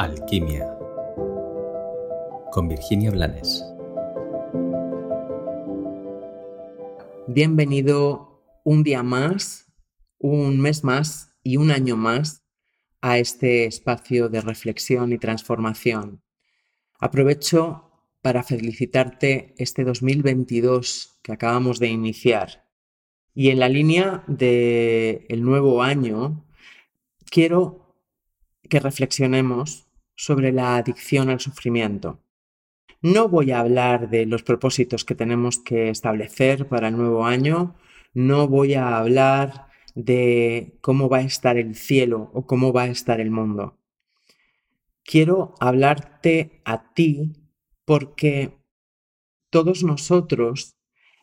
Alquimia con Virginia Blanes. Bienvenido un día más, un mes más y un año más a este espacio de reflexión y transformación. Aprovecho para felicitarte este 2022 que acabamos de iniciar. Y en la línea del el nuevo año, quiero que reflexionemos sobre la adicción al sufrimiento. No voy a hablar de los propósitos que tenemos que establecer para el nuevo año, no voy a hablar de cómo va a estar el cielo o cómo va a estar el mundo. Quiero hablarte a ti porque todos nosotros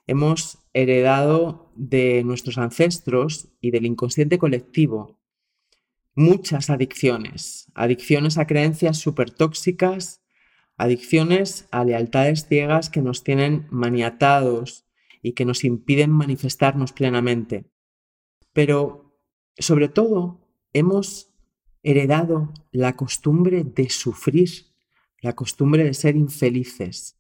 hemos heredado de nuestros ancestros y del inconsciente colectivo muchas adicciones, adicciones a creencias súper tóxicas, adicciones a lealtades ciegas que nos tienen maniatados y que nos impiden manifestarnos plenamente. Pero, sobre todo, hemos heredado la costumbre de sufrir, la costumbre de ser infelices.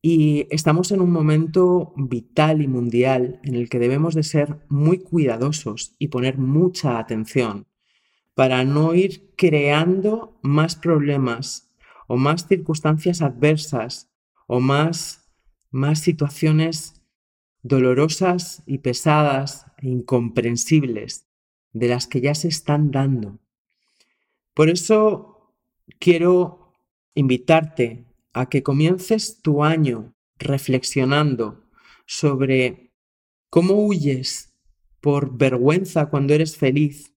Y estamos en un momento vital y mundial en el que debemos de ser muy cuidadosos y poner mucha atención para no ir creando más problemas o más circunstancias adversas o más, más situaciones dolorosas y pesadas e incomprensibles de las que ya se están dando. Por eso quiero invitarte a que comiences tu año reflexionando sobre cómo huyes por vergüenza cuando eres feliz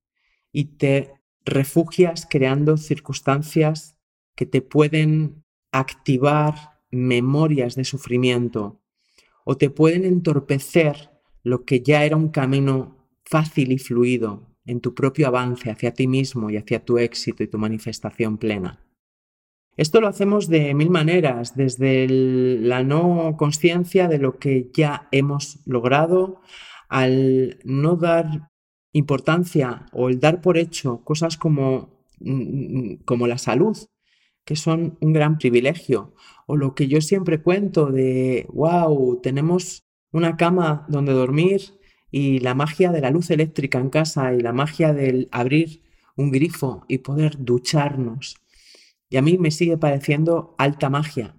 y te refugias creando circunstancias que te pueden activar memorias de sufrimiento o te pueden entorpecer lo que ya era un camino fácil y fluido en tu propio avance hacia ti mismo y hacia tu éxito y tu manifestación plena. Esto lo hacemos de mil maneras, desde la no conciencia de lo que ya hemos logrado, al no dar importancia o el dar por hecho cosas como, mm, como la salud, que son un gran privilegio, o lo que yo siempre cuento de, wow, tenemos una cama donde dormir y la magia de la luz eléctrica en casa y la magia del abrir un grifo y poder ducharnos. Y a mí me sigue pareciendo alta magia.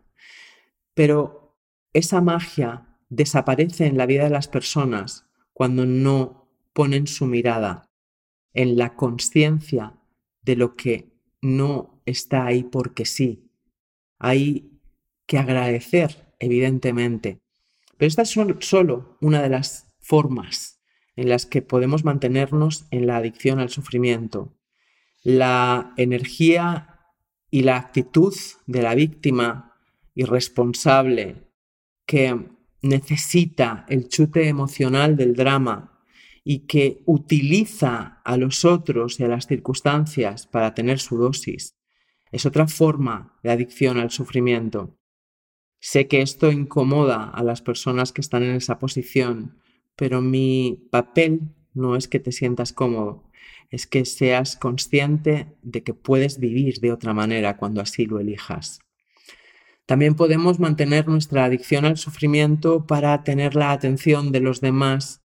Pero esa magia desaparece en la vida de las personas cuando no ponen su mirada en la conciencia de lo que no está ahí porque sí. Hay que agradecer, evidentemente. Pero esta es solo una de las formas en las que podemos mantenernos en la adicción al sufrimiento. La energía y la actitud de la víctima irresponsable que necesita el chute emocional del drama y que utiliza a los otros y a las circunstancias para tener su dosis. Es otra forma de adicción al sufrimiento. Sé que esto incomoda a las personas que están en esa posición, pero mi papel no es que te sientas cómodo, es que seas consciente de que puedes vivir de otra manera cuando así lo elijas. También podemos mantener nuestra adicción al sufrimiento para tener la atención de los demás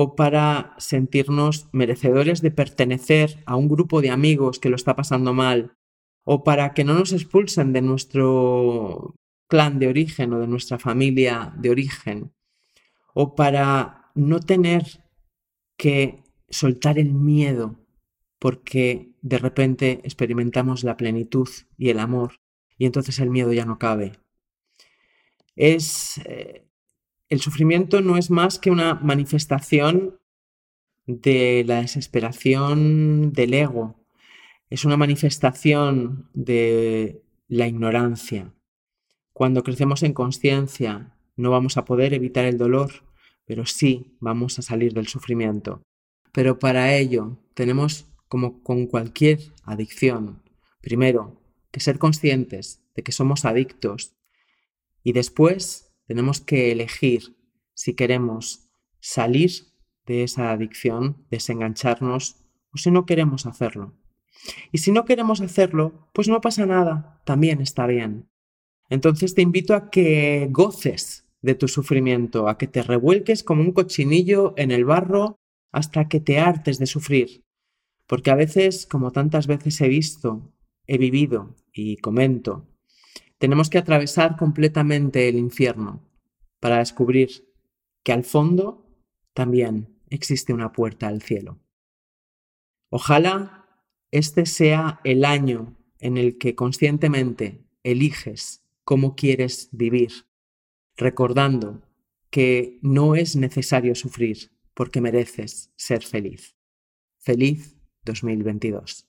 o para sentirnos merecedores de pertenecer a un grupo de amigos que lo está pasando mal, o para que no nos expulsen de nuestro clan de origen o de nuestra familia de origen, o para no tener que soltar el miedo porque de repente experimentamos la plenitud y el amor y entonces el miedo ya no cabe. Es eh, el sufrimiento no es más que una manifestación de la desesperación del ego, es una manifestación de la ignorancia. Cuando crecemos en conciencia no vamos a poder evitar el dolor, pero sí vamos a salir del sufrimiento. Pero para ello tenemos, como con cualquier adicción, primero que ser conscientes de que somos adictos y después tenemos que elegir si queremos salir de esa adicción, desengancharnos o si no queremos hacerlo. Y si no queremos hacerlo, pues no pasa nada, también está bien. Entonces te invito a que goces de tu sufrimiento, a que te revuelques como un cochinillo en el barro hasta que te hartes de sufrir. Porque a veces, como tantas veces he visto, he vivido y comento, tenemos que atravesar completamente el infierno para descubrir que al fondo también existe una puerta al cielo. Ojalá este sea el año en el que conscientemente eliges cómo quieres vivir, recordando que no es necesario sufrir porque mereces ser feliz. Feliz 2022.